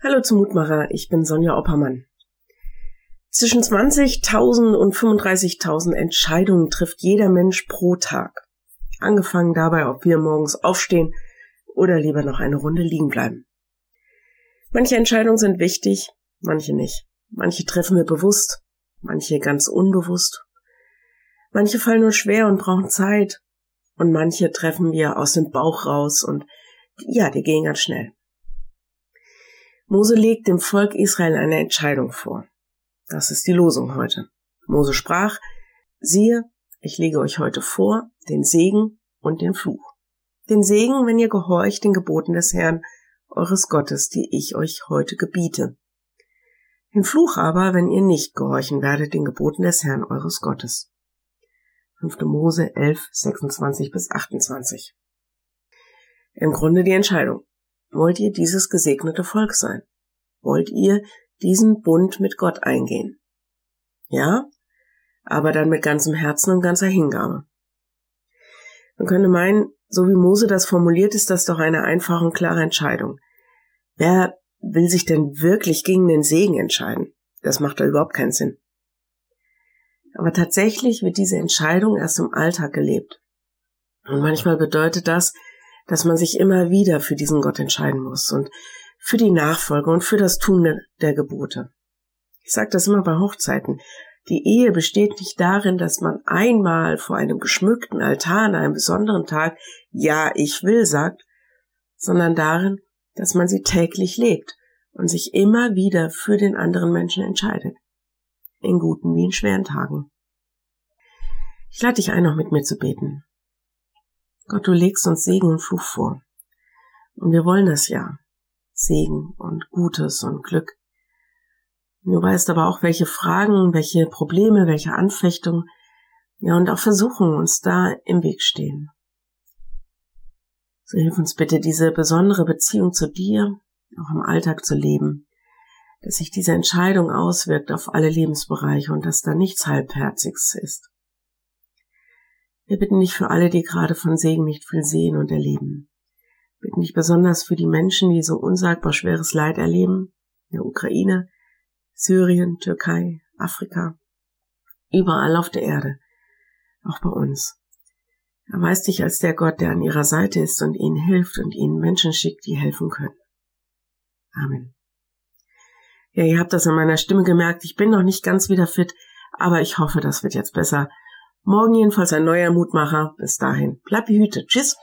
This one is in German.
Hallo zum Mutmacher, ich bin Sonja Oppermann. Zwischen 20.000 und 35.000 Entscheidungen trifft jeder Mensch pro Tag. Angefangen dabei, ob wir morgens aufstehen oder lieber noch eine Runde liegen bleiben. Manche Entscheidungen sind wichtig, manche nicht. Manche treffen wir bewusst, manche ganz unbewusst. Manche fallen nur schwer und brauchen Zeit und manche treffen wir aus dem Bauch raus und ja, die gehen ganz schnell. Mose legt dem Volk Israel eine Entscheidung vor. Das ist die Losung heute. Mose sprach, siehe, ich lege euch heute vor den Segen und den Fluch. Den Segen, wenn ihr gehorcht den Geboten des Herrn, eures Gottes, die ich euch heute gebiete. Den Fluch aber, wenn ihr nicht gehorchen werdet den Geboten des Herrn, eures Gottes. 5. Mose 11, 26 bis 28. Im Grunde die Entscheidung. Wollt ihr dieses gesegnete Volk sein? Wollt ihr diesen Bund mit Gott eingehen? Ja, aber dann mit ganzem Herzen und ganzer Hingabe. Man könnte meinen, so wie Mose das formuliert, ist das doch eine einfache und klare Entscheidung. Wer will sich denn wirklich gegen den Segen entscheiden? Das macht da überhaupt keinen Sinn. Aber tatsächlich wird diese Entscheidung erst im Alltag gelebt. Und manchmal bedeutet das, dass man sich immer wieder für diesen Gott entscheiden muss und für die Nachfolge und für das Tun der Gebote. Ich sage das immer bei Hochzeiten. Die Ehe besteht nicht darin, dass man einmal vor einem geschmückten Altar an einem besonderen Tag Ja, ich will sagt, sondern darin, dass man sie täglich lebt und sich immer wieder für den anderen Menschen entscheidet. In guten wie in schweren Tagen. Ich lade dich ein, noch mit mir zu beten. Gott, du legst uns Segen und Fluch vor. Und wir wollen das ja. Segen und Gutes und Glück. Du weißt aber auch, welche Fragen, welche Probleme, welche Anfechtungen, ja, und auch Versuchungen uns da im Weg stehen. So hilf uns bitte, diese besondere Beziehung zu dir auch im Alltag zu leben, dass sich diese Entscheidung auswirkt auf alle Lebensbereiche und dass da nichts Halbherziges ist. Wir bitten dich für alle, die gerade von Segen nicht viel sehen und erleben. Wir bitten dich besonders für die Menschen, die so unsagbar schweres Leid erleben, in der Ukraine, Syrien, Türkei, Afrika, überall auf der Erde, auch bei uns. Erweist dich als der Gott, der an ihrer Seite ist und ihnen hilft und ihnen Menschen schickt, die helfen können. Amen. Ja, ihr habt das an meiner Stimme gemerkt, ich bin noch nicht ganz wieder fit, aber ich hoffe, das wird jetzt besser. Morgen jedenfalls ein neuer Mutmacher. Bis dahin, bleib behütet. Tschüss.